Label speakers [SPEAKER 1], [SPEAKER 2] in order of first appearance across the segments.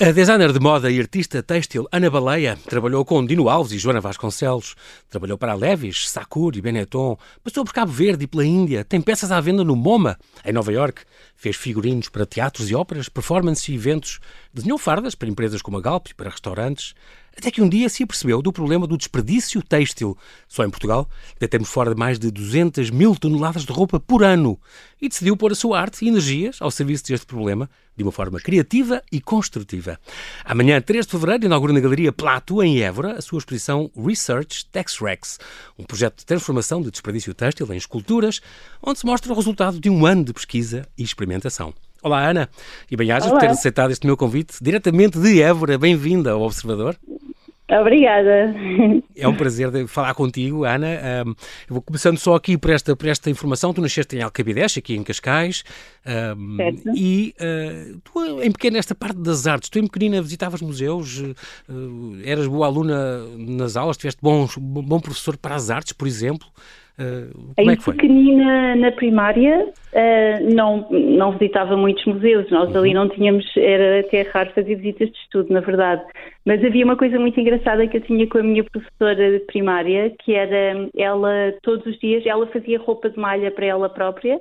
[SPEAKER 1] A designer de moda e artista têxtil Ana Baleia trabalhou com Dino Alves e Joana Vasconcelos. Trabalhou para Levis, Sakura e Benetton. Passou por Cabo Verde e pela Índia. Tem peças à venda no MoMA, em Nova York. Fez figurinos para teatros e óperas, performances e eventos. Desenhou fardas para empresas como a Galp e para restaurantes. Até que um dia se apercebeu do problema do desperdício têxtil. Só em Portugal deitamos fora de mais de 200 mil toneladas de roupa por ano e decidiu pôr a sua arte e energias ao serviço deste problema de uma forma criativa e construtiva. Amanhã, 3 de fevereiro, inaugura na Galeria Plato, em Évora, a sua exposição Research Texrex, um projeto de transformação de desperdício têxtil em esculturas, onde se mostra o resultado de um ano de pesquisa e experimentação. Olá, Ana, e bem-ajas por ter aceitado este meu convite diretamente de Évora. Bem-vinda ao Observador.
[SPEAKER 2] Obrigada.
[SPEAKER 1] É um prazer falar contigo, Ana. Um, eu vou começando só aqui por esta, por esta informação. Tu nasceste em Alcabides, aqui em Cascais. Um, certo. E uh, tu, em pequena, esta parte das artes, tu em pequenina visitavas museus, uh, eras boa aluna nas aulas, tiveste bom, bom professor para as artes, por exemplo.
[SPEAKER 2] Uh, como é que foi? pequenina na primária uh, não, não visitava muitos museus, nós uhum. ali não tínhamos, era até raro fazer visitas de estudo, na verdade. Mas havia uma coisa muito engraçada que eu tinha com a minha professora de primária, que era ela todos os dias, ela fazia roupa de malha para ela própria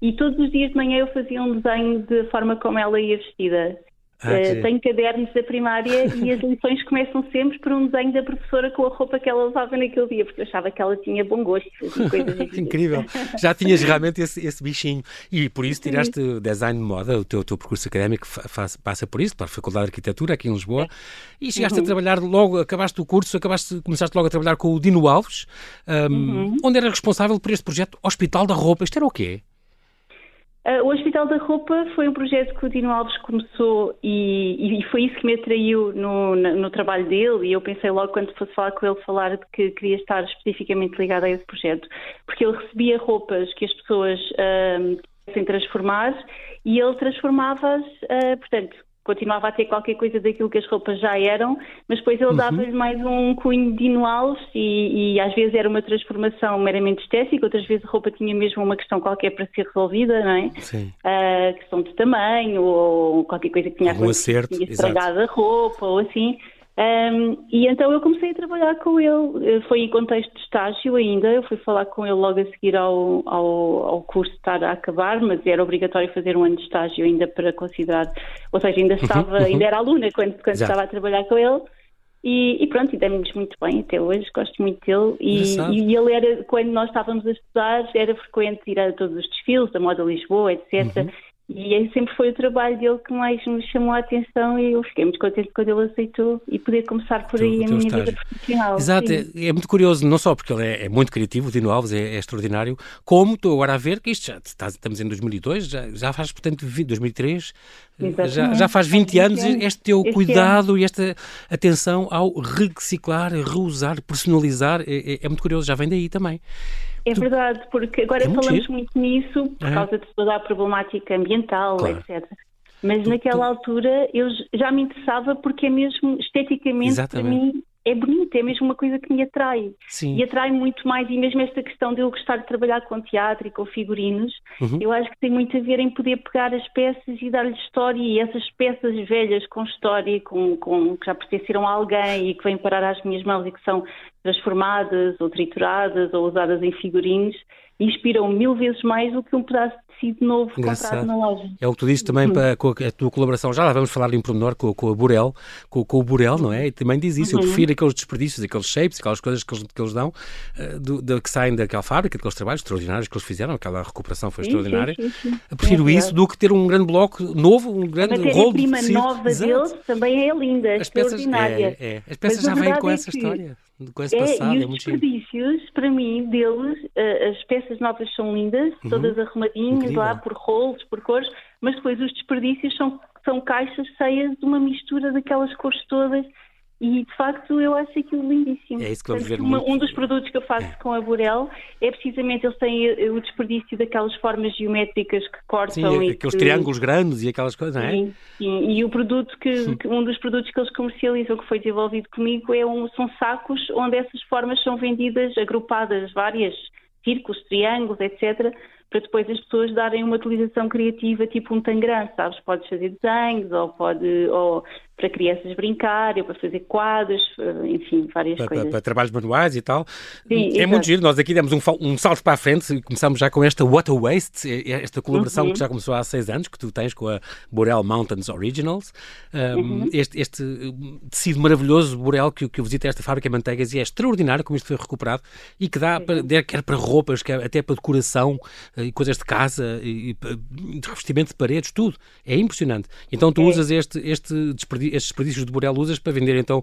[SPEAKER 2] e todos os dias de manhã eu fazia um desenho de forma como ela ia vestida. Ah, uh, tenho cadernos da primária e as lições começam sempre por um desenho da professora com a roupa que ela usava naquele dia, porque eu achava que ela tinha bom gosto.
[SPEAKER 1] Assim. Incrível. Já tinhas realmente esse, esse, bichinho. E por isso tiraste Sim. design de moda, o teu, teu percurso académico faz, passa por isso, para a Faculdade de Arquitetura aqui em Lisboa. E chegaste uhum. a trabalhar logo, acabaste o curso, acabaste, começaste logo a trabalhar com o Dino Alves, um, uhum. onde era responsável por este projeto Hospital da Roupa. Isto era o quê?
[SPEAKER 2] Uh, o Hospital da Roupa foi um projeto que o Dino Alves começou e, e foi isso que me atraiu no, no, trabalho dele. E eu pensei logo quando fosse falar com ele falar de que queria estar especificamente ligada a esse projeto, porque ele recebia roupas que as pessoas uh, quisessem transformar e ele transformava-as, uh, portanto, continuava a ter qualquer coisa daquilo que as roupas já eram, mas depois ele uhum. dava-lhe mais um cunho de Alves e, e, às vezes era uma transformação meramente estética, outras vezes a roupa tinha mesmo uma questão qualquer para ser resolvida, não é? Sim. Uh, questão de tamanho ou qualquer coisa que tinha,
[SPEAKER 1] um acerto,
[SPEAKER 2] tinha estragado a roupa ou assim. Um, e então eu comecei a trabalhar com ele, eh, foi em contexto de estágio ainda, eu fui falar com ele logo a seguir ao, ao, ao curso estar a acabar, mas era obrigatório fazer um ano de estágio ainda para considerar, ou seja, ainda uhum, estava, uhum, uhum. ainda era aluna quando, quando estava a trabalhar com ele. E, e pronto, e demos muito bem até hoje, gosto muito dele. E, e, ele era, quando nós estávamos a estudar, era frequente ir a todos os desfiles da Moda Lisboa, etc. Uhum. E sempre foi o trabalho dele que mais me chamou a atenção e eu fiquei muito contente quando ele aceitou e poder começar por aí a minha estágio. vida profissional.
[SPEAKER 1] Exato, é, é, muito curioso, não só porque ele é, é muito criativo, o Dino Alves é, é, extraordinário, como estou agora a ver que isto já está, estamos em 2002, já, já faz, portanto, 2003, já, já faz 20 anos este teu este cuidado ano. e esta atenção ao reciclar, reusar, personalizar, é, é, é muito curioso, já vem daí também.
[SPEAKER 2] É verdade, porque agora é falamos giro. muito nisso por é. causa de toda a problemática ambiental, claro. etc. Mas tu, naquela tu... altura eu já me interessava porque é mesmo esteticamente Exatamente. para mim é bonito, é mesmo uma coisa que me atrai. Sim. E atrai muito mais, e mesmo esta questão de eu gostar de trabalhar com teatro e com figurinos, uhum. eu acho que tem muito a ver em poder pegar as peças e dar-lhe história, e essas peças velhas com história, com, com, que já pertenceram a alguém e que vêm parar às minhas mãos e que são transformadas ou trituradas ou usadas em figurinos, inspiram mil vezes mais do que um pedaço de tecido novo Engraçado. comprado na loja.
[SPEAKER 1] É o que tu dizes também uhum. para, com a, tua colaboração, já lá vamos falar em pormenor com, com a Burel, com, com, o Burel, não é? E também diz isso, uhum. eu prefiro aqueles desperdícios, aqueles shapes, aquelas coisas que eles, que eles dão, uh, do, do, que saem daquela fábrica, daqueles trabalhos extraordinários que eles fizeram, aquela recuperação foi sim, extraordinária. Sim, sim, prefiro é isso do que ter um grande bloco novo, um grande rolo
[SPEAKER 2] de tecido. A prima nova deles também é linda, As extraordinária.
[SPEAKER 1] Peças, é, é. As peças Mas já vêm com é essa história com esse é, passado.
[SPEAKER 2] E os é desperdícios, para mim, deles, uh, as peças novas são lindas, uhum. todas arrumadinhas Incrível. lá por rolos, por cores, mas depois os desperdícios são, são caixas cheias de uma mistura daquelas cores todas e de facto eu acho aquilo lindíssimo.
[SPEAKER 1] É isso que vamos ver
[SPEAKER 2] uma, Um dos produtos que eu faço é. com a Burel é precisamente eles têm eh, o desperdício daquelas formas geométricas que cortam.
[SPEAKER 1] Sim, aqueles que... triângulos grandes e aquelas coisas, não é?
[SPEAKER 2] Sim, sim. e o produto que, que, um dos produtos que eles comercializam que foi desenvolvido comigo é um, são sacos onde essas formas são vendidas agrupadas, várias círculos, triângulos, etc para depois as pessoas darem uma utilização criativa, tipo um tangram, sabes? Podes fazer desenhos ou, pode, ou para crianças brincar, para fazer quadros, eh, enfim, várias
[SPEAKER 1] para,
[SPEAKER 2] coisas.
[SPEAKER 1] Para, para, trabalhos manuais e tal.
[SPEAKER 2] Sim,
[SPEAKER 1] é
[SPEAKER 2] exato.
[SPEAKER 1] muito giro. Nós aqui demos um, um, salto para a frente e começamos já com esta Water Waste, esta colaboração uhum. que já começou há seis anos, que tu tens com a Boreal Mountains Originals. Um, uhum. este, este, tecido maravilhoso Boreal que, que eu visitei esta fábrica de manteigas e é extraordinário como isto foi recuperado e que dá para, quer para roupas, quer até para decoração eh, e coisas de casa, e, de revestimento de paredes, tudo. É impressionante. Então tu é. usas este, este desperdício, estes desperdícios de Boreal, usas para vender então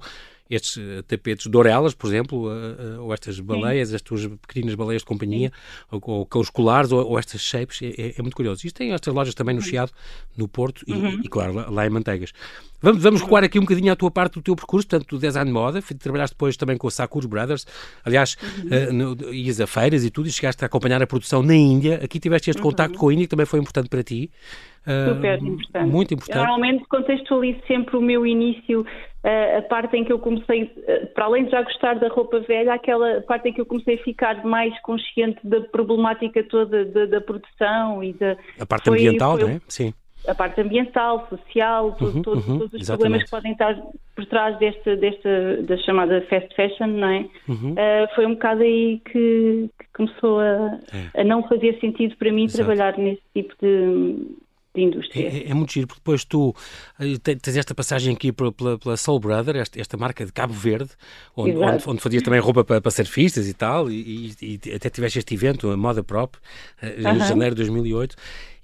[SPEAKER 1] estes uh, tapetes dourelas, por exemplo, uh, uh, ou estas baleias, Sim. as tuas pequenas baleias de companhia, ou, ou os colares, ou, ou estas shapes, é, é, é, muito curioso. Isto tem estas lojas também no Chiado, no Porto e, uhum. e, claro, lá, lá, em Manteigas. Vamos, vamos recuar aqui um bocadinho à tua parte do teu percurso, portanto, do design de moda, trabalhaste depois também com a Sakura Brothers, aliás, uhum. uh, ias a feiras e tudo, e chegaste a acompanhar a produção na Índia, aqui tiveste este uhum. contacto com a Índia, que também foi importante para ti.
[SPEAKER 2] Super importante.
[SPEAKER 1] Muito importante.
[SPEAKER 2] Eu, normalmente contextualizo sempre o meu início, a parte em que eu comecei, para além de já gostar da roupa velha, aquela parte em que eu comecei a ficar mais consciente da problemática toda da, da produção e da.
[SPEAKER 1] A parte foi, ambiental, foi, não é? Sim.
[SPEAKER 2] A parte ambiental, social, uhum, todos, uhum, todos os exatamente. problemas que podem estar por trás desta, desta da chamada fast fashion, não é? Uhum. Uh, foi um bocado aí que, que começou a, é. a, não fazer sentido para mim Exato. trabalhar nesse tipo de, de indústria.
[SPEAKER 1] É, é, muito giro, porque depois tu eh, tens esta passagem aqui pela, pela Soul Brother, esta, esta, marca de Cabo Verde, onde, onde, onde, fazias também roupa para, para surfistas e tal, e, e, e, até tiveste este evento, a Moda Prop, eh, em uh -huh. janeiro de 2008.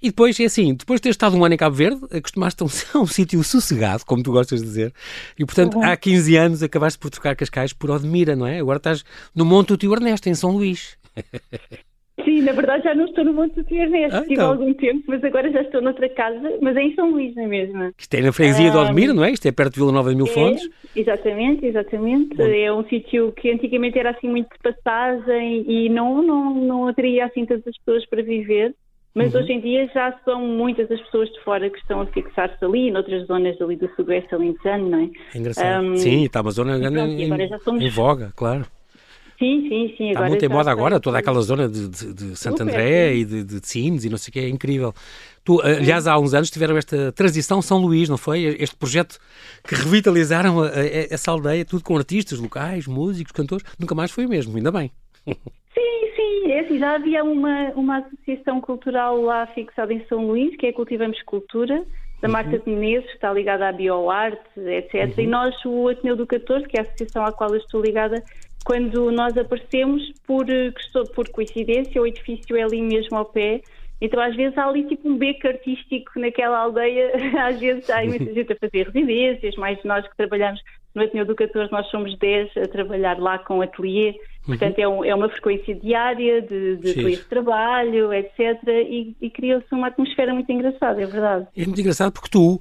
[SPEAKER 1] E depois, é assim, depois de ter estado um ano em Cabo Verde, acostumaste a um, a um sítio sossegado, como tu gostas de dizer, e portanto uhum. há 15 anos acabaste por trocar Cascais por Odmira, não é? Agora estás no Monte do Tio Ernesto, em São Luís.
[SPEAKER 2] Sim, na verdade já não estou no Monte do Tio Ernesto, ah, então. há algum tempo, mas agora já estou noutra casa, mas é em São Luís, não é mesmo?
[SPEAKER 1] Isto é na freguesia um, de Odmira, não é? Isto é perto de Vila Nova de Mil é, Fontes?
[SPEAKER 2] Exatamente, exatamente. Bom. É um sítio que antigamente era assim muito de passagem e não, não, não atraía assim tantas pessoas para viver. Mas uhum. hoje em dia já são muitas as pessoas de fora que estão a fixar-se ali, noutras zonas ali do sudoeste alentejano, não é?
[SPEAKER 1] É engraçado. Um, Sim, está uma zona pronto, em, em voga, claro.
[SPEAKER 2] Sim, sim, sim.
[SPEAKER 1] Está muito em moda agora, toda aquela zona de, de, de Santo André e de, de Sines e não sei o que, é incrível. Tu, aliás, há uns anos tiveram esta transição São Luís, não foi? Este projeto que revitalizaram a, a, essa aldeia, tudo com artistas locais, músicos, cantores. Nunca mais foi o mesmo, ainda bem.
[SPEAKER 2] Sim, sim, é assim, já havia uma, uma associação cultural lá fixada em São Luís, que é Cultivamos Cultura, da uhum. Marta de Menezes, que está ligada à bioarte, etc. Uhum. E nós, o Ateneu do 14, que é a associação à qual eu estou ligada, quando nós aparecemos, por, por coincidência, o edifício é ali mesmo ao pé, então às vezes há ali tipo um beco artístico naquela aldeia, às vezes há muita gente a fazer residências, mais nós que trabalhamos no Ateneu do 14 nós somos 10 a trabalhar lá com ateliê, portanto uhum. é, um, é, uma frequência diária de, de ateliê de trabalho, etc. E, e criou-se uma atmosfera muito engraçada, é verdade.
[SPEAKER 1] É muito engraçado porque tu, uh,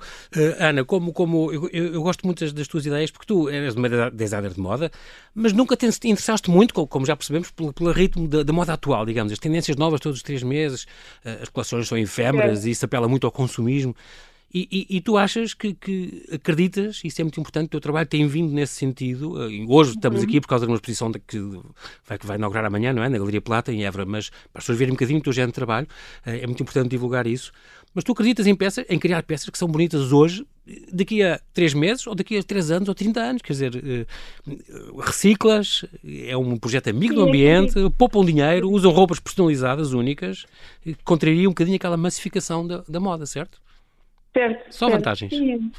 [SPEAKER 1] Ana, como, como eu, eu, eu, gosto muito das tuas ideias, porque tu és uma designer de moda, mas nunca te interessaste muito, como já percebemos, pelo, pelo ritmo da, da, moda atual, digamos, as tendências novas todos os três meses, uh, as coleções são efêmeras é. e isso apela muito ao consumismo. E, e, e, tu achas que, que, acreditas, isso é muito importante, o teu trabalho tem vindo nesse sentido. Eh, hoje estamos uhum. aqui por causa de uma exposição que vai, que vai inaugurar amanhã, não é? Na Galeria Plata, em Évora, mas para as pessoas verem um bocadinho o teu género de trabalho, eh, é muito importante divulgar isso. Mas tu acreditas em peças, em criar peças que são bonitas hoje, daqui a três meses, ou daqui a três anos, ou 30 anos, quer dizer, eh, reciclas, é um projeto amigo do ambiente, poupam dinheiro, usam roupas personalizadas, únicas, contraria um bocadinho aquela massificação da, da moda, certo?
[SPEAKER 2] Certo.
[SPEAKER 1] Só
[SPEAKER 2] certo,
[SPEAKER 1] vantagens.
[SPEAKER 2] Sim.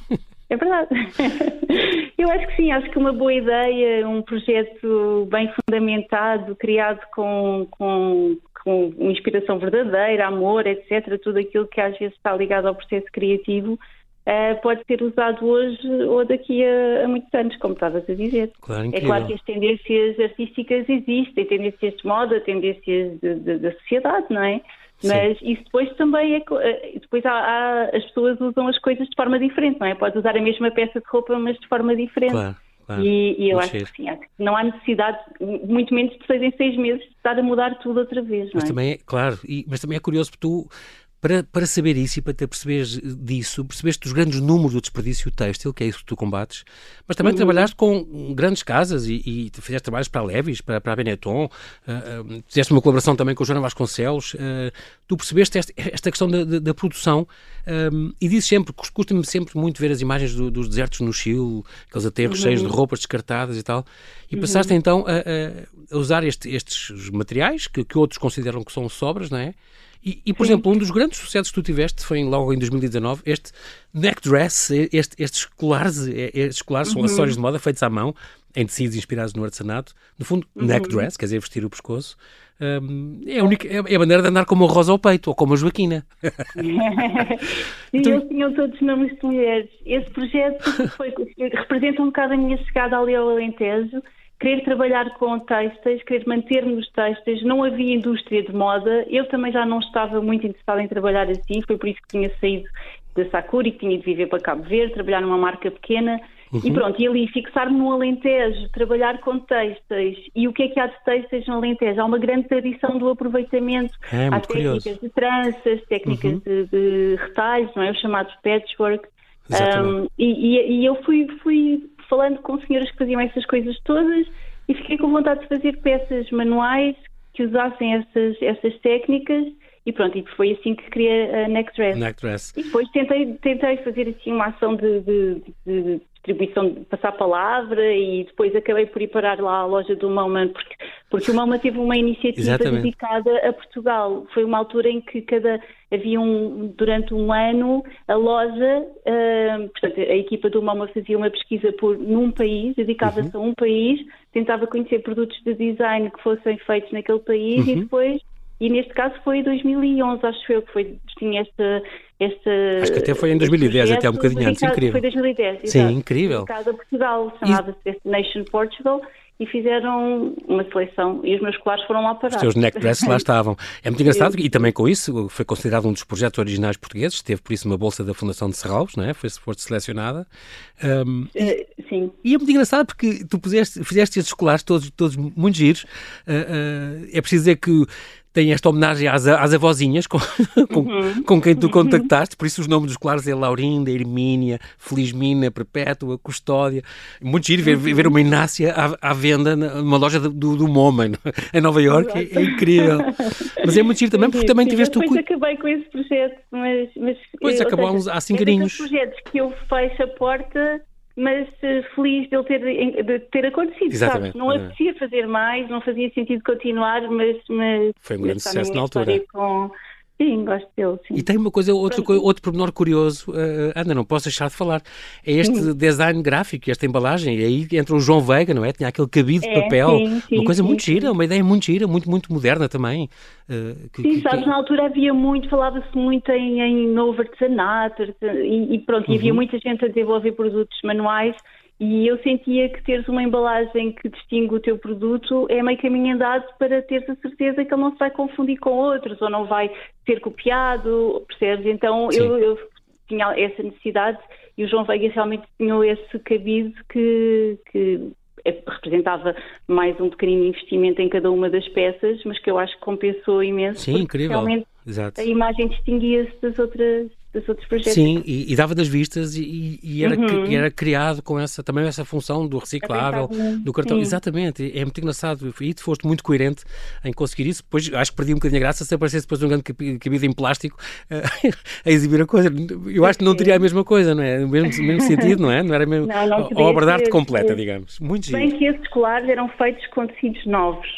[SPEAKER 2] É verdade. Eu acho que sim, acho que uma boa ideia, um projeto bem fundamentado, criado com, com, com inspiração verdadeira, amor, etc., tudo aquilo que às vezes está ligado ao processo criativo, uh, pode ser usado hoje ou daqui a, a muitos anos, como estavas a dizer.
[SPEAKER 1] Claro,
[SPEAKER 2] é claro que as tendências artísticas existem, tendências de moda, tendências da sociedade, não é? Mas Sim. isso depois também é. Eh, depois há, há, as pessoas usam as coisas de forma diferente, não é? Pode usar a mesma peça de roupa, mas de forma diferente. Claro. Claro, e, e, eu acho que sim, acho que não há necessidade, muito menos de seis em seis meses, de estar a mudar tudo outra vez.
[SPEAKER 1] Mas
[SPEAKER 2] é?
[SPEAKER 1] também é, claro, e, mas também é curioso porque tu para, para saber isso e para ter perceberes disso, percebeste os grandes números do desperdício têxtil, que é isso que tu combates, mas também uhum. trabalhaste com grandes casas e, e fizeste trabalhos para a Levis, para, para a Benetton, uh, uh, fizeste uma colaboração também com o Joana Vasconcelos. Uh, tu percebeste esta, esta questão da, da, da produção um, e dizes sempre, custa-me sempre muito ver as imagens do, dos desertos no Chile, aqueles aterros uhum. cheios de roupas descartadas e tal, e uhum. passaste então a, a usar este, estes materiais que, que outros consideram que são sobras, não é? E, e por Sim. exemplo, um dos grandes sucessos que tu tiveste foi logo em 2019, este neck dress, este, estes colares, estes colares uhum. são acessórios de moda feitos à mão, em tecidos inspirados no artesanato. No fundo, uhum. neck dress, quer dizer, vestir o pescoço. Um, é, a única, é, é a maneira de andar como uma rosa ao peito, ou como a Joaquina.
[SPEAKER 2] Sim, tu... eles tinham todos nomes de mulheres. Esse projeto foi, representa um bocado a minha chegada ali ao Alentejo querer trabalhar com textos, querer manter-me nos textos, não havia indústria de moda, eu também já não estava muito interessada em trabalhar assim, foi por isso que tinha saído da Sakura que tinha de viver para Cabo Verde, trabalhar numa marca pequena, uhum. e pronto, e ali fixar-me no Alentejo, trabalhar com textos, e o que é que há de textos no Alentejo? Há uma grande tradição do aproveitamento,
[SPEAKER 1] é,
[SPEAKER 2] há técnicas
[SPEAKER 1] curioso.
[SPEAKER 2] de tranças, técnicas uhum. de, de retalhos, não é? O chamado patchwork, um, e, e, e, eu fui, fui falando com senhoras que faziam essas coisas todas e fiquei com vontade de fazer peças manuais que usassem essas, essas técnicas e pronto, e foi assim que criei a Neck Dress.
[SPEAKER 1] Neck Dress.
[SPEAKER 2] E depois tentei, tentei fazer assim uma ação de, de, de distribuição, de passar palavra e depois acabei por ir parar lá à loja do Mauman, porque, porque o Mauman teve uma iniciativa Exatamente. dedicada a Portugal. Foi uma altura em que cada havia um, durante um ano a loja, uh, portanto, a equipa do Mauman fazia uma pesquisa por num país, dedicava-se uhum. a um país, tentava conhecer produtos de design que fossem feitos naquele país uhum. e depois e neste caso foi em 2011, acho eu, que foi, tinha esta, esta...
[SPEAKER 1] Acho que até foi em 2010, até um bocadinho antes, incrível.
[SPEAKER 2] Foi 2010,
[SPEAKER 1] Sim, exato. incrível.
[SPEAKER 2] Casa Portugal, chamava-se e... Destination Portugal, e fizeram uma seleção e os meus colares foram lá parar.
[SPEAKER 1] Os teus neckdresses lá estavam. É muito engraçado e também com isso foi considerado um dos projetos originais portugueses, teve por isso uma bolsa da Fundação de Serralves, não é? Foi, foi selecionada.
[SPEAKER 2] Um, uh, sim.
[SPEAKER 1] E é muito engraçado porque tu puseste, fizeste estes colares todos, todos muito giros. Uh, uh, é preciso dizer que tem esta homenagem às, às avózinhas com, com, uhum. com, quem tu contactaste, por isso os nomes dos claros é Laurinda, Hermínia, Felizmina, Perpétua, Custódia. Muito giro ver, ver uma Inácia à, à venda numa loja do, do MoMA em Nova Iorque, é, é, incrível. Mas é muito giro também porque também tiveste
[SPEAKER 2] o... Depois acabei com esse projeto, mas... mas
[SPEAKER 1] pois, acabou há, há cinco é aninhos.
[SPEAKER 2] projetos que eu fecho a porta mas uh, feliz de ele ter, de ter acontecido. Exatamente. Sabe? Não apetecia fazer mais, não fazia sentido continuar, mas. mas
[SPEAKER 1] Foi um grande sucesso na altura.
[SPEAKER 2] Com, Sim, gosto dele. Sim.
[SPEAKER 1] E tem uma coisa, outro, outro pormenor curioso, uh, Ana, não posso deixar de falar. É este sim. design gráfico, esta embalagem. E aí entra o João Veiga, não é? Tinha aquele cabide de é, papel. Sim, sim, uma coisa muito gira, uma ideia muito gira, muito, muito moderna também.
[SPEAKER 2] Uh, que, sim, que, sabes, que... na altura havia muito, falava-se muito em, em novo artesanato e, e pronto, uhum. e havia uhum. muita gente a desenvolver produtos manuais e eu sentia que teres uma embalagem que distingue o teu produto é meio caminho andado para teres a certeza que ele não se vai confundir com outros ou não vai ser copiado, percebes? Então eu, eu, tinha essa necessidade e o João Veiga realmente tinha esse cabide que, que representava mais um pequenino investimento em cada uma das peças, mas que eu acho que compensou imenso.
[SPEAKER 1] Sim, incrível.
[SPEAKER 2] Realmente
[SPEAKER 1] Exato.
[SPEAKER 2] a imagem distinguia-se das outras dos outros projetos.
[SPEAKER 1] Sim, e, e dava das vistas e, e era, uhum. e era criado com essa também essa função do reciclável, do cartão. Sim. Exatamente, é muito engraçado. E tu foste muito coerente em conseguir isso. Depois acho que perdi um bocadinho a graça se aparecesse depois um grande cabide em plástico uh, a exibir a coisa. Eu acho que não teria a mesma coisa, não é? O mesmo, mesmo sentido, não é? Não era mesmo não, não a obra de arte completa, digamos. Muito giro.
[SPEAKER 2] Bem que esses colares eram feitos com tecidos novos.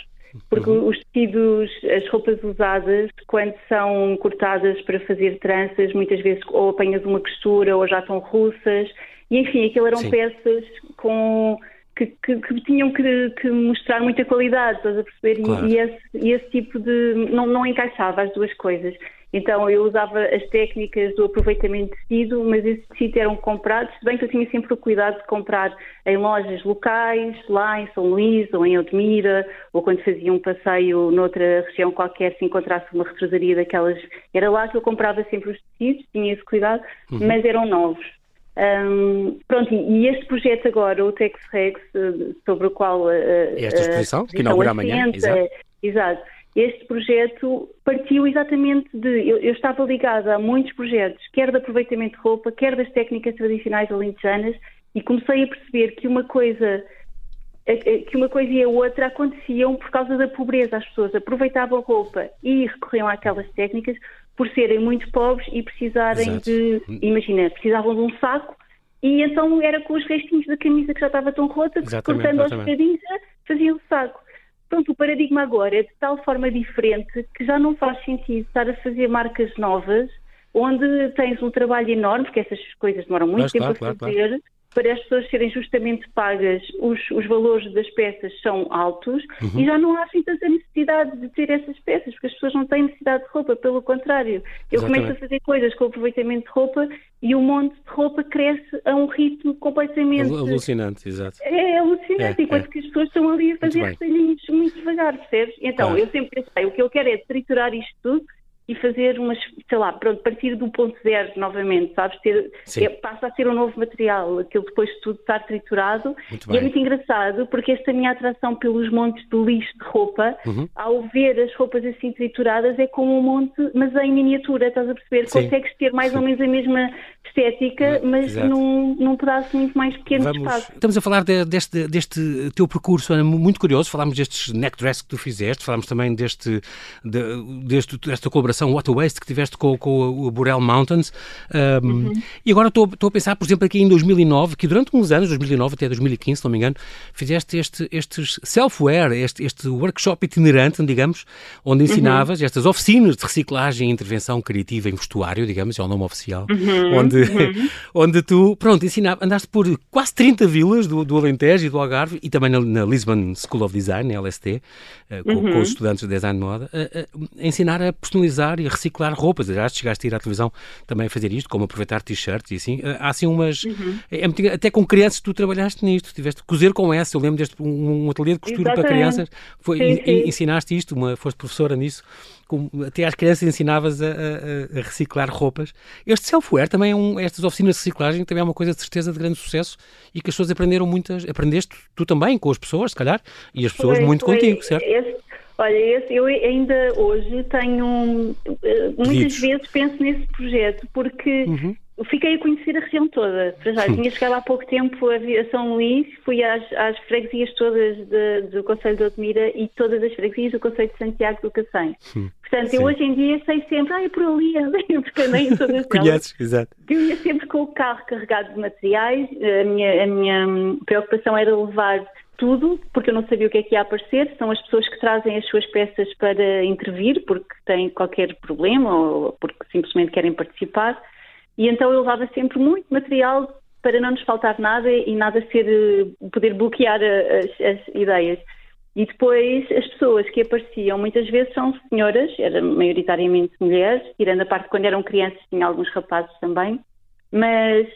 [SPEAKER 2] Porque uhum. os tecidos, as roupas usadas, quando são cortadas para fazer tranças, muitas vezes ou apanhas uma costura ou já estão russas. E enfim, aquilo eram Sim. peças com que, que, que, tinham que, que, mostrar muita qualidade, estás a perceber? Claro. E, esse, esse, tipo de. Não, não encaixava as duas coisas. Então eu usava as técnicas do aproveitamento de tecido, mas esses tecidos eram comprados, se bem que eu tinha sempre o cuidado de comprar em lojas locais, lá em São Luís ou em Odmira, ou quando fazia um passeio noutra região qualquer, se encontrasse uma retrosaria daquelas, era lá que eu comprava sempre os tecidos, tinha esse cuidado, uhum. mas eram novos. Um, pronto, e este projeto agora, o Tex Rex, sobre o qual. Uh,
[SPEAKER 1] Esta exposição, que inaugura amanhã. Exato.
[SPEAKER 2] exato este projeto partiu exatamente de. Eu, eu, estava ligada a muitos projetos, quer de aproveitamento de roupa, quer das técnicas tradicionais alentejanas, e comecei a perceber que uma coisa que uma coisa e a outra aconteciam por causa da pobreza. As pessoas aproveitavam a roupa e recorriam àquelas técnicas por serem muito pobres e precisarem Exato. de. Imagina, precisavam de um saco e então era com os restinhos da camisa que já estava tão rota que, cortando aos bocadinhos, faziam o saco. Pronto, o paradigma agora é de tal forma diferente que já não faz sentido estar a fazer marcas novas onde tens um trabalho enorme, porque essas coisas demoram muito Mas, tempo claro, a fazer. Claro, claro para as pessoas serem justamente pagas, os, os valores das peças são altos uhum. e já não há assim tanta necessidade de ter essas peças, porque as pessoas não têm necessidade de roupa, pelo contrário. Eu Exatamente. começo a fazer coisas com aproveitamento de roupa e o monte de roupa cresce a um ritmo completamente.
[SPEAKER 1] Alucinante, exato.
[SPEAKER 2] É, alucinante, é, enquanto é. que as pessoas estão ali a fazer retalhinhos muito devagar, percebes? Então, claro. eu sempre pensei, o que eu quero é triturar isto tudo e fazer umas, sei lá, pronto, partir do ponto zero novamente, sabes? Ter, é, passa a ser um novo material, aquilo depois de tudo estar triturado. e é muito engraçado porque esta minha atração pelos montes de lixo de roupa, uhum. ao ver as roupas assim trituradas, é como um monte, mas em miniatura, estás a perceber? Sim. Consegues ter mais Sim. ou menos a mesma estética, mas num, num pedaço muito mais pequeno Vamos, de espaço.
[SPEAKER 1] Estamos a falar de, deste, deste teu percurso, Ana, muito curioso. Falámos destes neckdress que tu fizeste, falámos também deste, de, deste, desta colaboração Water Waste que tiveste com, com o Burrell Mountains. Um, uhum. E agora estou, estou a pensar, por exemplo, aqui em 2009, que durante uns anos, 2009 até 2015, se não me engano, fizeste este, estes self-wear, este, este workshop itinerante, digamos, onde ensinavas uhum. estas oficinas de reciclagem e intervenção criativa em vestuário, digamos, é o nome oficial, uhum. onde, uhum. onde tu, pronto, ensinava, andaste por quase 30 vilas do, do Alentejo e do Algarve e também na, na Lisbon School of Design, LST, uh, eh, com, com, os uhum. estudantes de design de moda, uh, uh, ensinar a personalizar e a reciclar roupas. Já chegaste a ir à televisão também a fazer isto, como aproveitar t-shirts e assim. Há assim umas. Uhum. É, é até com crianças tu trabalhaste nisto, tiveste cozer com essa. Eu lembro deste um, um ateliê de costura Exatamente. para crianças. Foi, sim, sim. ensinaste isto, uma, foste professora nisso. Com, até às crianças ensinavas a, a, a reciclar roupas. Este self-wear também é um, estas oficinas de reciclagem também é uma coisa de certeza de grande sucesso e que as pessoas aprenderam muitas, aprendeste tu também com as pessoas, se calhar, e as pessoas foi, muito foi contigo, certo?
[SPEAKER 2] Esse Olha, eu ainda hoje tenho, eh, muitas vezes penso nesse projeto, porque uhum. fiquei a conhecer a região toda. Para já, tinha chegado há pouco tempo a São Luís, fui às, às freguesias todas de, do Conselho de Odmira e todas as freguesias do Conselho de Santiago do Cacém. Portanto, Sim. eu hoje em dia sei sempre, ah, é por ali, porque andei em todas
[SPEAKER 1] Conheces, exato.
[SPEAKER 2] Eu ia sempre com o carro carregado de materiais, a minha, a minha preocupação era levar tudo, porque eu não sabia o que é que ia aparecer. São as pessoas que trazem as suas peças para intervir, porque têm qualquer problema ou porque simplesmente querem participar. E então eu levava sempre muito material para não nos faltar nada e nada ser poder bloquear as, as ideias. E depois as pessoas que apareciam muitas vezes são senhoras, eram maioritariamente mulheres, tirando a parte quando eram crianças, tinha alguns rapazes também mas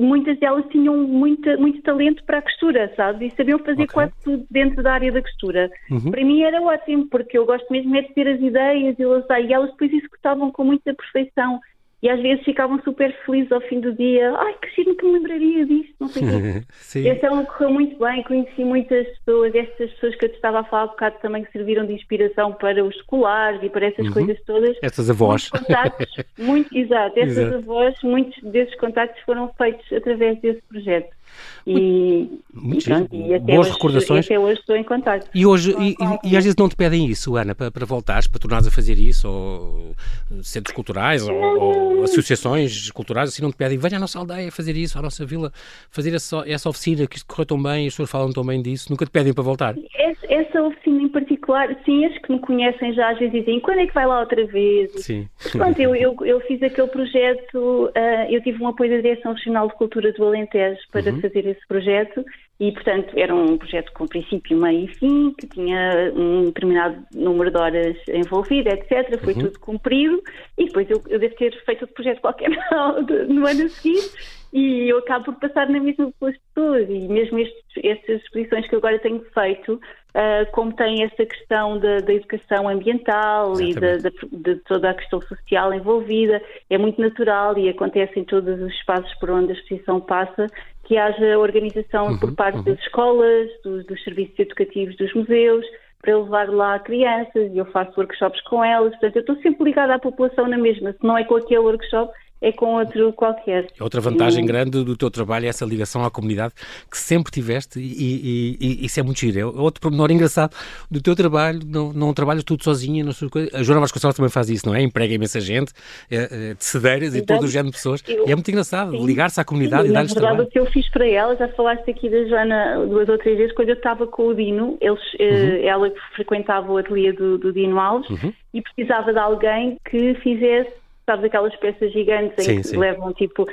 [SPEAKER 2] muitas delas tinham muita, muito talento para a costura, sabe? E sabiam fazer okay. quase tudo dentro da área da costura. Uhum. Para mim era ótimo, porque eu gosto mesmo é de ter as ideias e elas, e elas depois executavam com muita perfeição e às vezes ficavam super felizes ao fim do dia. Ai, que giro, que me lembraria disto, não sei o quê. Então correu muito bem, conheci muitas pessoas, estas pessoas que eu te estava a falar há bocado também que serviram de inspiração para os escolares e para essas uhum. coisas todas.
[SPEAKER 1] Essas avós.
[SPEAKER 2] Muitos contactos, muito, exato, essas exato. avós, muitos desses contactos foram feitos através desse projeto. E,
[SPEAKER 1] Muito e, pronto, e até Boas
[SPEAKER 2] hoje,
[SPEAKER 1] recordações.
[SPEAKER 2] E até hoje estou em contato.
[SPEAKER 1] E, hoje, e, e, às vezes não te pedem isso, Ana, para, para voltares, para tornares a fazer isso, ou centros culturais, ou, ou, associações culturais, assim não te pedem, venha à nossa aldeia fazer isso, à nossa vila, fazer essa, essa oficina, que isto correu tão bem, as pessoas falam tão bem disso, nunca te pedem para voltar?
[SPEAKER 2] Essa, essa oficina em particular, sim, as que me conhecem já às vezes dizem, quando é que vai lá outra vez?
[SPEAKER 1] Sim.
[SPEAKER 2] Pronto, eu, eu, eu fiz aquele projeto, uh, eu tive um apoio da Direção Regional de Cultura do Alentejo para uhum. Fazer esse projeto e, portanto, era um projeto com princípio, meio e fim, que tinha um determinado número de horas envolvido, etc. Foi uhum. tudo cumprido e depois eu, eu devo ter feito outro projeto qualquer no ano seguinte e eu acabo por passar na mesma pelas pessoas e mesmo estes, estas exposições que eu agora tenho feito, uh, como tem essa questão da, da educação ambiental Exatamente. e da, da, de toda a questão social envolvida, é muito natural e acontece em todos os espaços por onde a exposição passa que haja organização uhum, por parte uhum. das escolas, dos, dos serviços educativos dos museus, para levar lá crianças e eu faço workshops com elas. Portanto, eu estou sempre ligada à população na mesma. Se não é com aquele workshop, é com outro qualquer.
[SPEAKER 1] Outra vantagem grande do teu trabalho é essa ligação à comunidade que sempre tiveste e, e, e isso é muito giro. É outro pormenor engraçado do teu trabalho, não, não trabalhas tudo sozinha. Não a Joana Vasconcelos também faz isso, não é? Emprega imensa gente, é, é, de cedeiras e todo o género de pessoas. Eu, e é muito engraçado ligar-se à comunidade sim, e dar-lhes trabalho.
[SPEAKER 2] O que eu fiz para ela, já falaste aqui da Joana duas ou três vezes, quando eu estava com o Dino, eles, eh, uhum. ela frequentava o ateliê do, do Dino Alves uhum. e precisava de alguém que fizesse sabes, aquelas peças gigantes sim, em que sim. levam tipo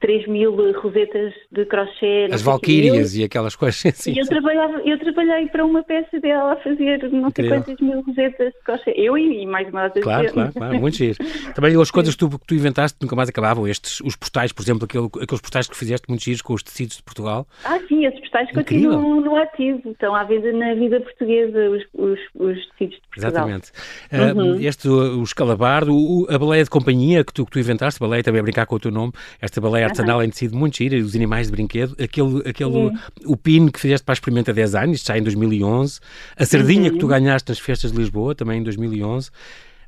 [SPEAKER 2] 3 mil rosetas de crochê.
[SPEAKER 1] As valquírias e aquelas coisas
[SPEAKER 2] assim. E eu, trabalhava, eu trabalhei para uma peça dela a fazer não sei quantas mil rosetas de crochê. Eu e, e mais uma
[SPEAKER 1] outra Claro, claro, claro, muito giro. Também as coisas que tu, que tu inventaste nunca mais acabavam. Estes, os postais, por exemplo, aquele, aqueles postais que fizeste muito giros com os tecidos de Portugal.
[SPEAKER 2] Ah, sim, esses postais continuam no ativo. Estão à venda na vida portuguesa, os, os, os tecidos de Portugal.
[SPEAKER 1] Exatamente. Uhum. Uh, este, o escalabardo, a baleia de companhia que tu, que tu inventaste, a baleia também a brincar com o teu nome, esta baleia artesanal em tecido muito gira, os animais de brinquedo, aquele, aquele o pin que fizeste para a Experimenta 10 anos, já em 2011, a sardinha uhum. que tu ganhaste nas festas de Lisboa, também em 2011,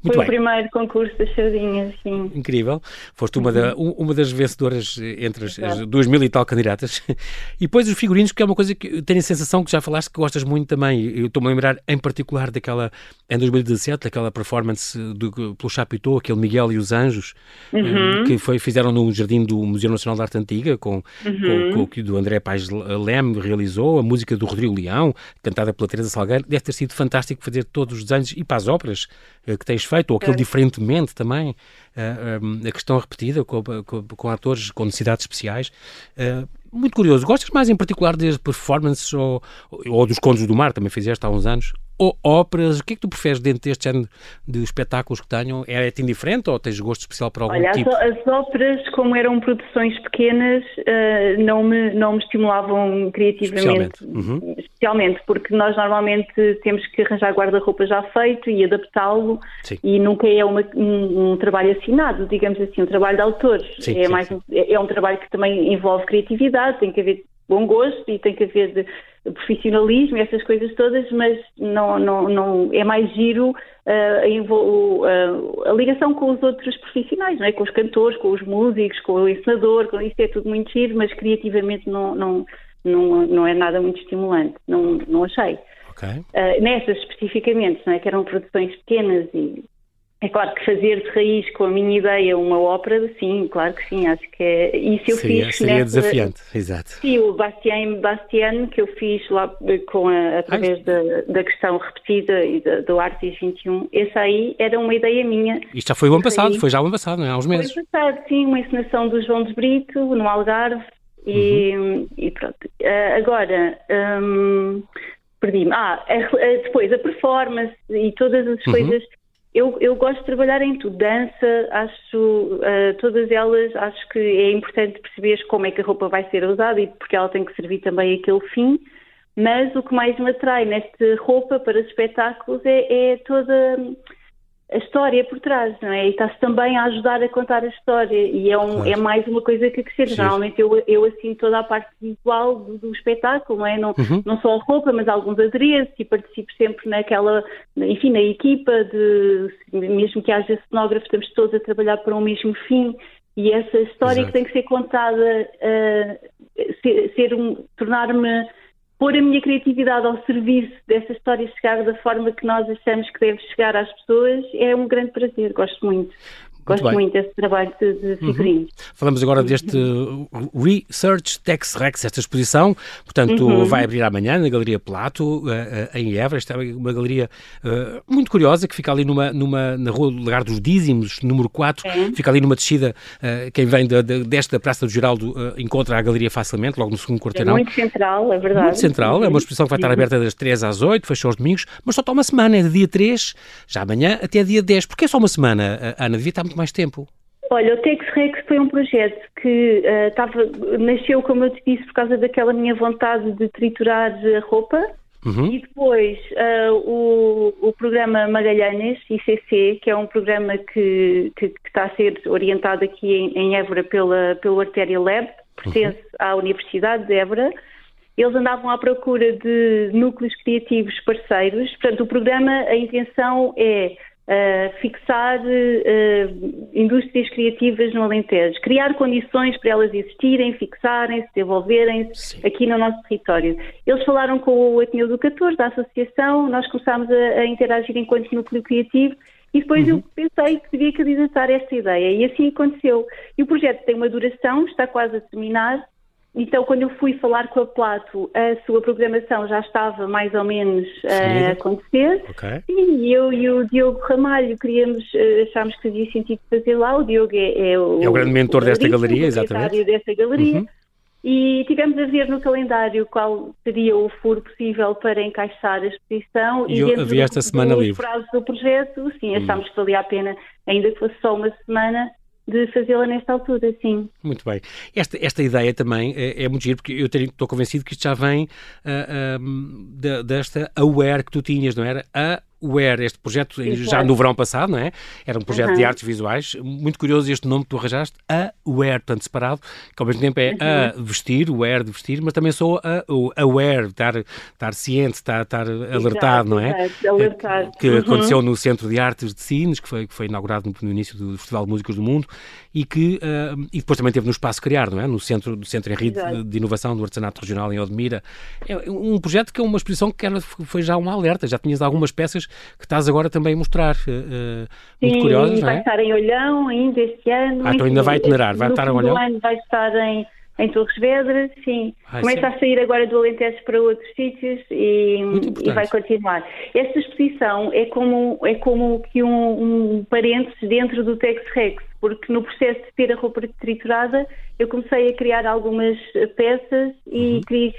[SPEAKER 2] muito Foi bem. o primeiro concurso das sardinhas, sim.
[SPEAKER 1] Incrível. Foste uma, da, uhum. uma das vencedoras entre as, as duas mil e tal candidatas. E depois os figurinos, que é uma coisa que tenho a sensação que já falaste que gostas muito também. Eu estou-me a lembrar em particular daquela, em 2017, daquela performance do, pelo Chapitou, aquele Miguel e os Anjos, uhum. que foi, fizeram no jardim do Museu Nacional de Arte Antiga, com, uhum. com, que o André Paz Leme realizou, a música do Rodrigo Leão, cantada pela Teresa Salgueiro. Deve ter sido fantástico fazer todos os desenhos e para as óperas eh, que tens ou aquele diferentemente também, eh, eh, a questão repetida com, com, com, atores com necessidades especiais. muito curioso. Gostas mais em particular das performances ou, ou dos Contos do Mar, também fizeste há uns anos, ou óperas? O que é que tu preferes dentro deste género de espetáculos que tenham? É-te indiferente ou tens gosto especial para algum
[SPEAKER 2] Olha,
[SPEAKER 1] tipo?
[SPEAKER 2] As, as óperas, como eram produções pequenas, uh, não, me, não me estimulavam criativamente. Especialmente. Uhum. Especialmente, porque nós normalmente temos que arranjar guarda-roupa já feito e adaptá-lo e nunca é uma, um, um, trabalho assinado, digamos assim, um trabalho de autores. Sim, é, sim, mais, sim. É, é um trabalho que também envolve criatividade, tem que haver bom gosto e tem que haver de, profissionalismo, essas coisas todas, mas não, não, não é mais giro uh, a, uh, a, ligação com os outros profissionais, não é? com os cantores, com os músicos, com o ensinador, com isso é tudo muito giro, mas criativamente não, não, não, não é nada muito estimulante, não, não achei. Okay. Uh, nessas especificamente, não é? que eram produções pequenas e é claro que fazer de raiz com a minha ideia uma ópera, sim, claro que sim, acho que é. Isso eu
[SPEAKER 1] seria,
[SPEAKER 2] fiz.
[SPEAKER 1] Seria nessa... desafiante, exato.
[SPEAKER 2] Sim, o Bastien Bastien, que eu fiz lá com a, através da, da, questão repetida e da, do Artes 21, esse aí era uma ideia minha.
[SPEAKER 1] Isto já foi o ano passado, foi já o ano passado, não é? Há uns meses.
[SPEAKER 2] Foi passado, sim, uma encenação do João de Brito, no Algarve, e, uhum. e pronto. Uh, agora. Um, Perdi-me. Ah, depois a performance e todas as uhum. coisas eu, eu gosto de trabalhar em tudo, dança, acho, uh, todas elas, acho que é importante perceber como é que a roupa vai ser usada e porque ela tem que servir também aquele fim, mas o que mais me atrai nesta roupa para os espetáculos é, é toda a história por trás, não é? E está-se também a ajudar a contar a história e é, um, claro. é mais uma coisa que acrescenta. Normalmente eu, eu assino toda a parte visual do, do espetáculo, não é? Não, uhum. não só a roupa, mas alguns adereços e participo sempre naquela, enfim, na equipa de, mesmo que haja cenógrafo, estamos todos a trabalhar para um mesmo fim e essa história Exato. que tem que ser contada, uh, ser, ser um, tornar-me pôr a minha criatividade ao serviço dessa história chegar da forma que nós achamos que deve chegar às pessoas é um grande prazer, gosto muito. Gosto muito, muito desse trabalho de, figurinos. Uhum.
[SPEAKER 1] Falamos agora deste Research Tex Rex, esta exposição, portanto, uhum. vai abrir amanhã na Galeria Plato, uh, uh, em Évora. Esta é uma galeria uh, muito curiosa que fica ali numa, numa, na Rua do Lugar dos Dízimos, número 4, é. fica ali numa descida. quem vem de, de, desta Praça do Geraldo encontra a galeria facilmente, logo no segundo quarteirão.
[SPEAKER 2] É muito central, é verdade.
[SPEAKER 1] Muito central, é uma exposição que vai estar uhum. aberta das 3 às 8, fecha aos domingos, mas só está uma semana, é de dia 3, já amanhã até dia 10. Porquê só uma semana, Ana? Devia estar muito mais tempo.
[SPEAKER 2] Olha, o Tex Rex foi um projeto que uh, tava, nasceu, como eu te disse, por causa daquela minha vontade de triturar a roupa. Uhum. E depois uh, o, o, programa Magalhães, ICC, que é um programa que, que, que está a ser orientado aqui em, em Évora pela, pelo Artéria Lab, pertence uhum. à Universidade de Évora, eles andavam à procura de núcleos criativos parceiros. Portanto, o programa, a intenção é uh, fixar uh, indústrias criativas no Alentejo, criar condições para elas existirem, fixarem-se, desenvolverem-se aqui no nosso território. Eles falaram com o Ateneu Educador, da associação, nós começámos a, a interagir enquanto núcleo criativo e depois uhum. eu pensei que devia candidatar esta ideia e assim aconteceu. E o projeto tem uma duração, está quase a terminar, então, quando eu fui falar com a Plato, a sua programação já estava mais ou menos uh, a acontecer. Okay. E eu e o Diogo Ramalho queríamos, uh, achámos que fazia sentido fazer lá. O Diogo é,
[SPEAKER 1] é o,
[SPEAKER 2] é
[SPEAKER 1] o grande mentor o desta galeria, exatamente.
[SPEAKER 2] desta galeria. Uhum. E tivemos a ver no calendário qual seria o furo possível para encaixar a exposição.
[SPEAKER 1] E, e havia esta semana livre.
[SPEAKER 2] prazo do projeto, sim, achámos hum. que valia a pena, ainda que fosse só uma semana, de fazê-la nesta altura, sim.
[SPEAKER 1] Muito bem. Esta, esta ideia também é, é muito giro, porque eu tenho, estou convencido que isto já vem uh, uh, desta aware que tu tinhas, não era? A Where, este projeto já no verão passado, não é? Era um projeto uhum. de artes visuais. Muito curioso este nome que tu arranjaste, a Wear, portanto separado, que ao mesmo tempo é uhum. a vestir, o wear de vestir, mas também sou a, o aware, estar, estar ciente, estar, estar alertado, não é?
[SPEAKER 2] Alertado.
[SPEAKER 1] Que uhum. aconteceu no Centro de Artes de Sines, que foi, que foi inaugurado no, no início do Festival de Músicas do Mundo e que uh, e depois também teve no Espaço Criar, não é? No Centro, do Centro Henrique de, de, Inovação do Artesanato Regional em Odmira. É um projeto que é uma exposição que era, foi já um alerta, já tinhas algumas peças que estás agora também mostrar. Uh, muito
[SPEAKER 2] Sim,
[SPEAKER 1] curiosas,
[SPEAKER 2] vai
[SPEAKER 1] é?
[SPEAKER 2] estar em Olhão ainda este ano.
[SPEAKER 1] Ah, então ainda vai itinerar, vai estar em Olhão?
[SPEAKER 2] ano vai estar em, em Torres Vedras, sim. Ai, Começa sim. a sair agora do Alentejo para outros sítios e, e, vai continuar. Esta exposição é como, é como que um, um parênteses dentro do Tex Rex, porque no processo de ter a roupa triturada eu comecei a criar algumas peças e uhum. queria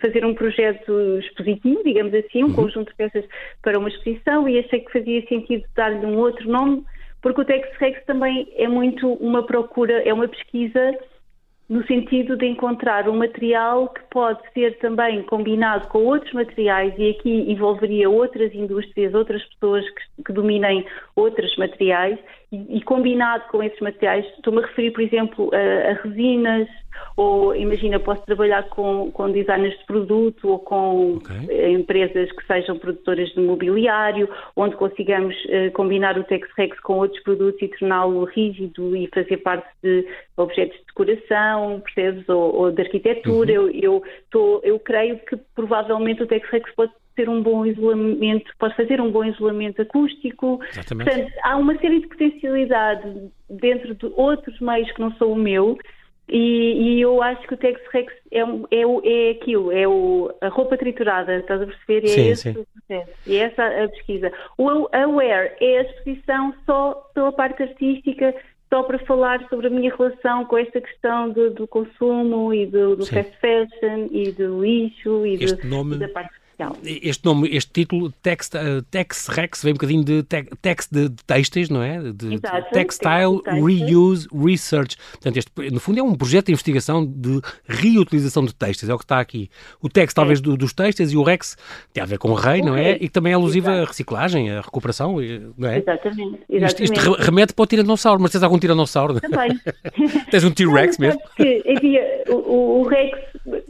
[SPEAKER 2] fazer um projeto expositivo, digamos assim, um uhum. conjunto de peças para uma exposição e achei que fazia sentido dar-lhe um outro nome, porque o Tex Rex também é muito uma procura, é uma pesquisa no sentido de encontrar um material que pode ser também combinado com outros materiais e aqui envolveria outras indústrias, outras pessoas que, que dominem outros materiais e, e, combinado com esses materiais, estou-me a referir, por exemplo, a, a, resinas, ou imagina, posso trabalhar com, com designers de produto ou com okay. empresas que sejam produtoras de mobiliário, onde consigamos uh, combinar o Tex-Rex com outros produtos e torná-lo rígido e fazer parte de objetos de decoração, percebes, ou, ou de arquitetura. Uhum. Eu, eu, tô, eu creio que provavelmente o Tex-Rex pode ter um bom isolamento, pode fazer um bom isolamento acústico.
[SPEAKER 1] Exatamente.
[SPEAKER 2] Portanto, há uma série de potencialidades dentro de outros meios que não são o meu. E, e eu acho que o Tex Rex é, é, é aquilo, é o, a roupa triturada, estás a perceber? É sim, esse sim. o processo. E é essa a pesquisa. O Aware é a exposição só pela parte artística, só para falar sobre a minha relação com esta questão do, do consumo e do, do fast fashion e do lixo e,
[SPEAKER 1] de,
[SPEAKER 2] nome... da parte
[SPEAKER 1] este nome, este título, Tex, uh, Tex Rex, vem um bocadinho de tex de, de têxteis, não é? De,
[SPEAKER 2] Exato,
[SPEAKER 1] textile Reuse Research. Portanto, este, no fundo, é um projeto de investigação de reutilização de têxteis, é o que está aqui. O Tex, talvez, é. do, dos têxteis, e o Rex tem a ver com o rei, o não é? rei. é? E também é alusiva à reciclagem, à recuperação, não é?
[SPEAKER 2] Exatamente. Exatamente. Isto,
[SPEAKER 1] isto remete para o tiranossauro, mas tens algum tiranossauro?
[SPEAKER 2] Também.
[SPEAKER 1] tens um T-Rex mesmo?
[SPEAKER 2] Que, havia, o, o Rex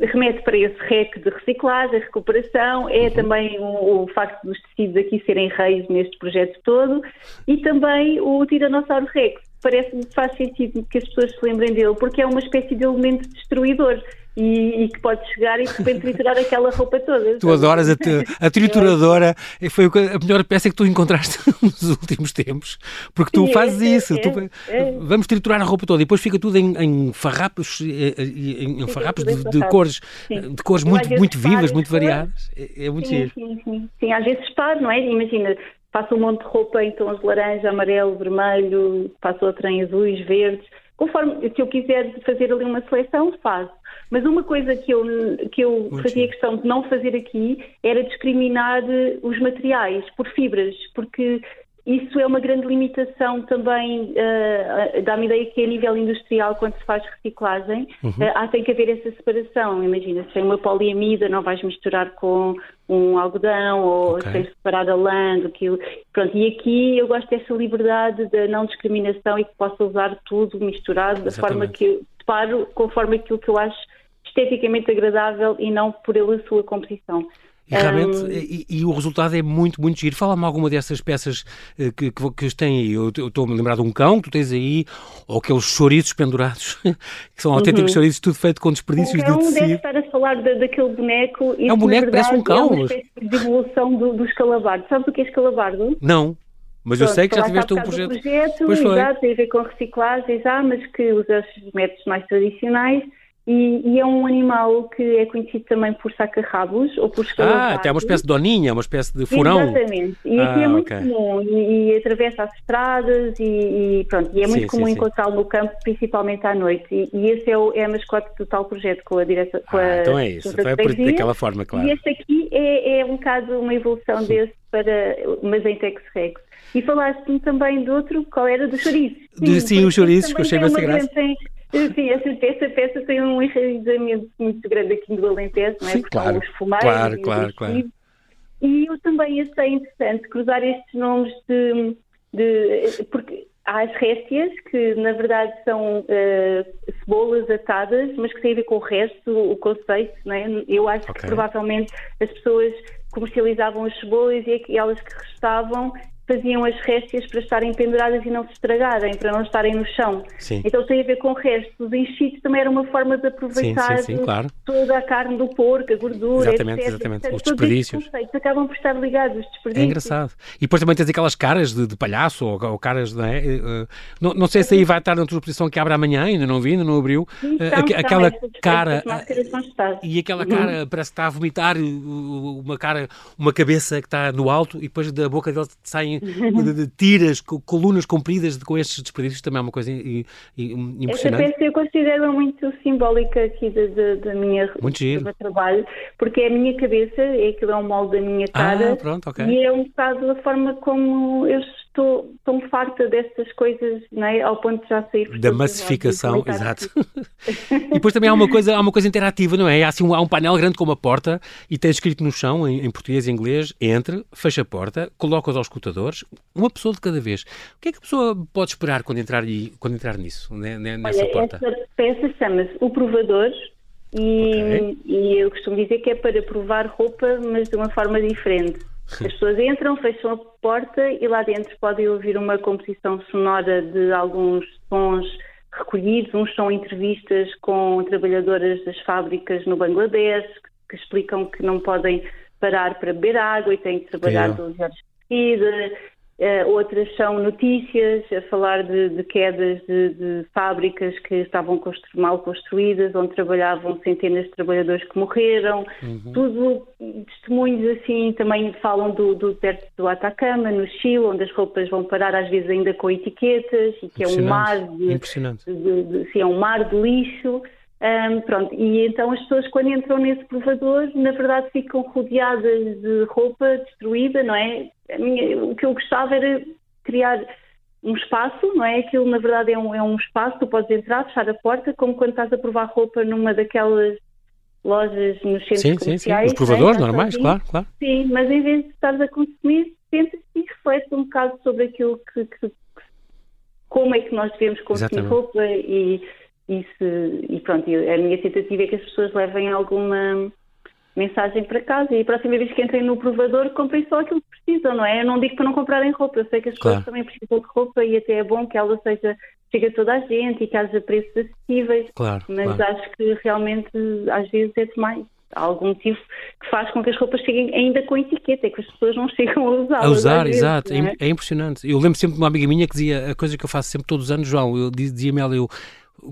[SPEAKER 2] remete para esse REC de reciclagem, recuperação, é uhum. também o, o, facto dos tecidos aqui serem reis neste projeto todo e também o Tiranossauro Rex. Parece-me que faz sentido que as pessoas se lembrem dele, porque é uma espécie de elemento destruidor e, e, que pode chegar e de repente triturar aquela roupa toda.
[SPEAKER 1] Tu adoras a, te, a trituradora, foi a melhor peça que tu encontraste nos últimos tempos, porque tu Sim, fazes é, isso. É, tu, é. Vamos triturar a roupa toda e depois fica tudo em, em farrapos, em, em farrapos de, de, cores, de cores muito, muito vivas, muito variadas. É, é muito sim,
[SPEAKER 2] sim, sim, sim. às vezes paro, não é? Imagina, faço um monte de roupa em tons de laranja, amarelo, vermelho, faço outra em azuis, verdes. Conforme, se eu quiser fazer ali uma seleção, faço. Mas uma coisa que eu, que eu fazia questão de não fazer aqui era discriminar eh, os materiais por fibras, porque isso é uma grande limitação também, uh, dá-me ideia que a nível industrial, quando se faz reciclagem, uhum. uh, há, tem que haver essa separação. Imagina, se tem uma poliamida, não vais misturar com um algodão ou okay. tens separar a lã aquilo. Pronto, e aqui eu gosto dessa liberdade da não discriminação e que possa usar tudo misturado da Exatamente. forma que eu separo, conforme aquilo que eu acho esteticamente agradável e não por a sua composição.
[SPEAKER 1] E realmente, um... e, e, o resultado é muito, muito giro. Fala-me alguma dessas peças eh, que, que, que têm aí. Eu estou-me a lembrar de um cão que tu tens aí, ou aqueles chouriços pendurados, que são autênticos uhum. chouriços, tudo feito com desperdícios
[SPEAKER 2] de
[SPEAKER 1] tecido.
[SPEAKER 2] deve estar a falar de, daquele boneco.
[SPEAKER 1] É um boneco, parece um cão. É
[SPEAKER 2] uma espécie de evolução do, do escalabardo. Sabes o que é escalabardo?
[SPEAKER 1] Não. Mas Pronto, eu sei que já tiveste um projeto.
[SPEAKER 2] projeto pois foi. Exato, tem a ver com reciclagens, ah, mas que usa os métodos mais tradicionais e, e, é um animal que é conhecido também por saca-rabos ou por escalavar.
[SPEAKER 1] Ah, tem uma espécie de doninha, uma espécie de furão.
[SPEAKER 2] Exatamente. E aqui é ah, é muito okay. comum e, e, atravessa as estradas e, e pronto. E é muito sim, comum encontrá-lo no campo, principalmente à noite. E, esse é, o, é a mascote do tal projeto com a direção.
[SPEAKER 1] Ah, então é isso. Então é por, daquela forma, claro.
[SPEAKER 2] E este aqui é, é um bocado uma evolução desse para, mas em Tex-Rex. E falaste-me também do outro, qual era? Do chouriço.
[SPEAKER 1] Sim, sim o chouriço, que eu achei bastante graça.
[SPEAKER 2] Sim, essa, peça tem um enraizamento muito grande aqui no Alentejo, não é? Sim,
[SPEAKER 1] Porque claro,
[SPEAKER 2] os fumeiros
[SPEAKER 1] claro, claro, claro.
[SPEAKER 2] E eu também achei interessante cruzar estes nomes de, de porque há as réstias, que na verdade são uh, cebolas atadas, mas que têm a ver com o resto, o conceito, não é? Eu acho okay. que provavelmente as pessoas comercializavam as cebolas e aquelas que restavam faziam as réstias para estarem penduradas e não se estragarem, para não estarem no chão. Sim. Então tem a ver com restos. Os enchidos também era uma forma de aproveitar sim, sim, claro. toda a carne do porco, a gordura,
[SPEAKER 1] exatamente,
[SPEAKER 2] etc.
[SPEAKER 1] Exatamente, Portanto, os desperdícios.
[SPEAKER 2] Conceitos acabam por estar ligados, os desperdícios.
[SPEAKER 1] É engraçado. E depois também tens aquelas caras de, de palhaço ou, ou, caras, não é? Uh, não, não, sei se aí vai estar na tua exposição que abre amanhã, ainda não vi, ainda não abriu.
[SPEAKER 2] Uh, aquela cara...
[SPEAKER 1] E aquela cara uhum. parece que está a vomitar, uma cara, uma cabeça que está no alto e depois da boca dele saem de, tiras, colunas compridas com estes desperdícios, também é uma coisa impressionante.
[SPEAKER 2] Essa peça eu considero muito simbólica aqui da minha
[SPEAKER 1] muito do meu
[SPEAKER 2] trabalho, porque é a minha cabeça, é aquilo é um molde da minha ah, cara
[SPEAKER 1] ah, pronto, okay.
[SPEAKER 2] e é um bocado a forma como eu estou tão farta destas coisas, não é? ao ponto de já sair.
[SPEAKER 1] Da massificação, exato. e depois também há uma coisa, há uma coisa interativa, não é? Há, assim, há um painel grande com uma porta e tem escrito no chão, em, em português e inglês, entre, fecha a porta, coloca-os aos escutadores, uma pessoa de cada vez. O que é que a pessoa pode esperar quando entrar, quando entrar nisso, né, né nessa
[SPEAKER 2] Olha,
[SPEAKER 1] porta?
[SPEAKER 2] Essa peça chama-se O Provador e, okay. e eu costumo dizer que é para provar roupa, mas de uma forma diferente. As pessoas entram, fecham a porta e lá dentro podem ouvir uma composição sonora de alguns sons recolhidos. Uns são entrevistas com trabalhadoras das fábricas no Bangladesh que, explicam que não podem parar para beber água e têm que trabalhar 12 horas seguidas. Uh, outras são notícias a falar de, de quedas de, de, fábricas que estavam constru mal construídas, onde trabalhavam centenas de trabalhadores que morreram. Uhum. Tudo testemunhos assim também falam do, do deserto do Atacama, no Chile, onde as roupas vão parar às vezes ainda com etiquetas e que é um mar de, de, de, sim, é um mar de lixo. Um, pronto, e então as pessoas quando entram nesse provador, na verdade ficam rodeadas de roupa destruída, não é? Minha, o que eu gostava era criar um espaço, não é? Aquilo na verdade é um, é um espaço, tu podes entrar, fechar a porta, como quando estás a provar roupa numa daquelas lojas nos centros sim, comerciais. Sim, sim,
[SPEAKER 1] os provadores é? normais, assim. claro, claro.
[SPEAKER 2] Sim, mas em vez de estares a consumir, pensa e reflete um bocado sobre aquilo que, que, como é que nós devemos consumir Exatamente. roupa e e, se, e pronto, a minha tentativa é que as pessoas levem alguma mensagem para casa e a próxima vez que entrem no provador comprem só aquilo que precisam, não é? Eu não digo para não comprarem roupa, eu sei que as claro. pessoas também precisam de roupa e até é bom que ela seja chega a toda a gente e que haja preços acessíveis,
[SPEAKER 1] claro,
[SPEAKER 2] mas
[SPEAKER 1] claro.
[SPEAKER 2] acho que realmente às vezes é demais. Há algum motivo que faz com que as roupas cheguem ainda com etiqueta, é que as pessoas não chegam a usar.
[SPEAKER 1] A usar, exato, é? é? impressionante. Eu lembro sempre de uma amiga minha que dizia a coisa que eu faço sempre todos os anos, João, eu dizia-me ela, eu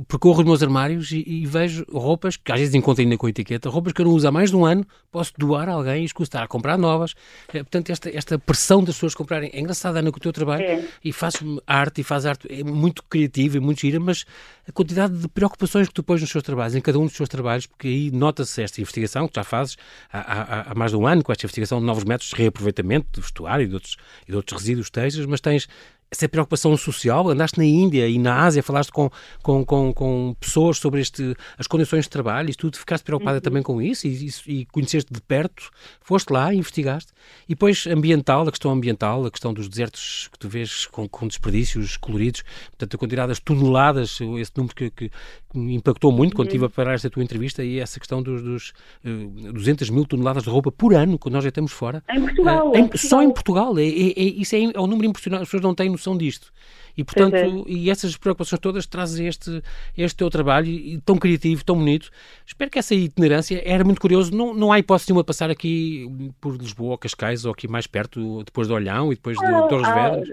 [SPEAKER 1] percorro os meus armários e, e, vejo roupas, que às vezes encontro ainda com etiqueta, roupas que eu não uso há mais de um ano, posso doar a alguém e escutar a comprar novas. É, portanto, esta, esta pressão das pessoas comprarem é engraçada, Ana, com o teu trabalho é. e fazes arte e faz arte, é muito criativa e muito gira, mas a quantidade de preocupações que tu pões nos teus trabalhos, em cada um dos teus trabalhos, porque aí nota-se esta investigação que já fazes há, há, há, mais de um ano, com esta investigação de novos métodos de reaproveitamento do vestuário e de outros, e de outros resíduos têxteis, mas tens essa preocupação social? Andaste na Índia e na Ásia, falaste com, com, com, com pessoas sobre este, as condições de trabalho e tudo, ficaste preocupada uhum. também com isso e, e, conheceste de perto, foste lá, investigaste. E depois ambiental, a questão ambiental, a questão dos desertos que tu vês com, com desperdícios coloridos, portanto a quantidade das toneladas, esse número que, que impactou muito quando estive a preparar esta tua entrevista e essa questão dos, dos uh, 200 mil toneladas de roupa por ano que nós já temos fora.
[SPEAKER 2] Em Portugal. Uh, em,
[SPEAKER 1] Portugal. Só em Portugal. É, é, é isso é, é um número impressionante. As pessoas não têm noção disto. E, portanto, é. e essas preocupações todas trazem este, este teu trabalho tão criativo, tão bonito. Espero que essa itinerância era muito curioso. Não, não há hipótese nenhuma passar aqui por Lisboa ou Cascais ou aqui mais perto, depois de Olhão e depois de ah, Torres Vedras.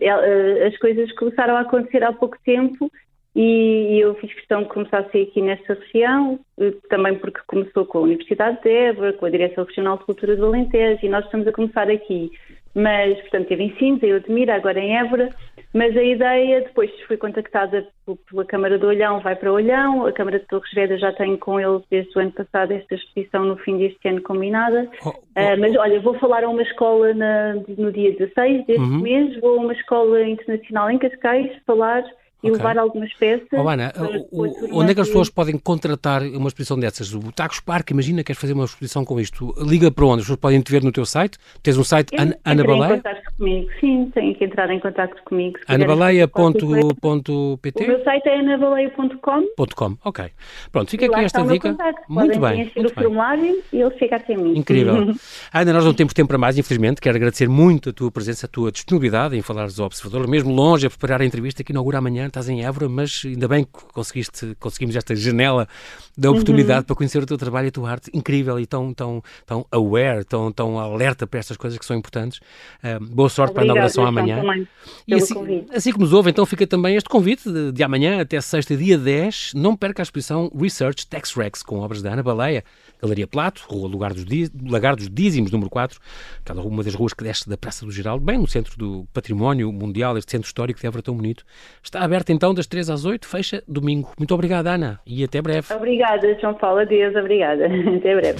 [SPEAKER 2] É, eh, as coisas começaram a acontecer há pouco tempo e eu fiz questão de começar a ser aqui nesta região, eh, também porque começou com a Universidade de Évora, com a Direção Regional de Cultura do Alentejo, e nós estamos a começar aqui. Mas, portanto, teve em Sintra, eu admiro, agora em Évora, mas a ideia, depois fui contactada pela Câmara de Olhão, vai para Olhão, a Câmara de Torres Vedras já tem com eles desde o ano passado esta exposição no fim deste ano combinada. Oh, oh, uh, mas olha, vou falar a uma escola na, no dia 16 deste uhum. mês, vou a uma escola internacional em Cascais falar e okay. levar algumas peças. Oh,
[SPEAKER 1] Ana, onde é que as pessoas podem contratar uma exposição dessas? O Tacos Parque, imagina que queres fazer uma exposição com isto. Liga para onde? As pessoas podem te ver no teu site? Tens um site, An Ana Baleia?
[SPEAKER 2] em contato comigo, sim, têm que entrar em contato comigo.
[SPEAKER 1] anabaleia.pt
[SPEAKER 2] O meu site é anabaleia.com.
[SPEAKER 1] .com, ok. Pronto, fica aqui esta dica. Muito
[SPEAKER 2] podem
[SPEAKER 1] bem. Muito
[SPEAKER 2] o formulário e ele chega até mim.
[SPEAKER 1] Incrível. Ana, nós não temos tempo para mais, infelizmente. Quero agradecer muito a tua presença, a tua disponibilidade em falares ao Observador, mesmo longe a preparar a entrevista que inaugura amanhã estás em Évora, mas ainda bem que conseguiste, conseguimos esta janela da oportunidade uhum. para conhecer o teu trabalho e a tua arte incrível e tão, tão, tão aware, tão, tão alerta para estas coisas que são importantes. Uh, boa sorte Obrigada, para a inauguração amanhã. E assim, assim que nos ouve, então fica também este convite de, de amanhã até sexta, dia 10. Não perca a exposição Research Tax Rex com obras da Ana Baleia, Galeria Plato, Rua Lugar dos, Lagar dos Dízimos, número 4, cada uma das ruas que desce da Praça do Geraldo, bem no centro do património mundial, este centro histórico de Évora tão bonito. Está aberto então das 3 às 8, fecha domingo. Muito obrigada, Ana, e até breve.
[SPEAKER 2] Obrigada, João Paulo. Adeus, obrigada. Até breve.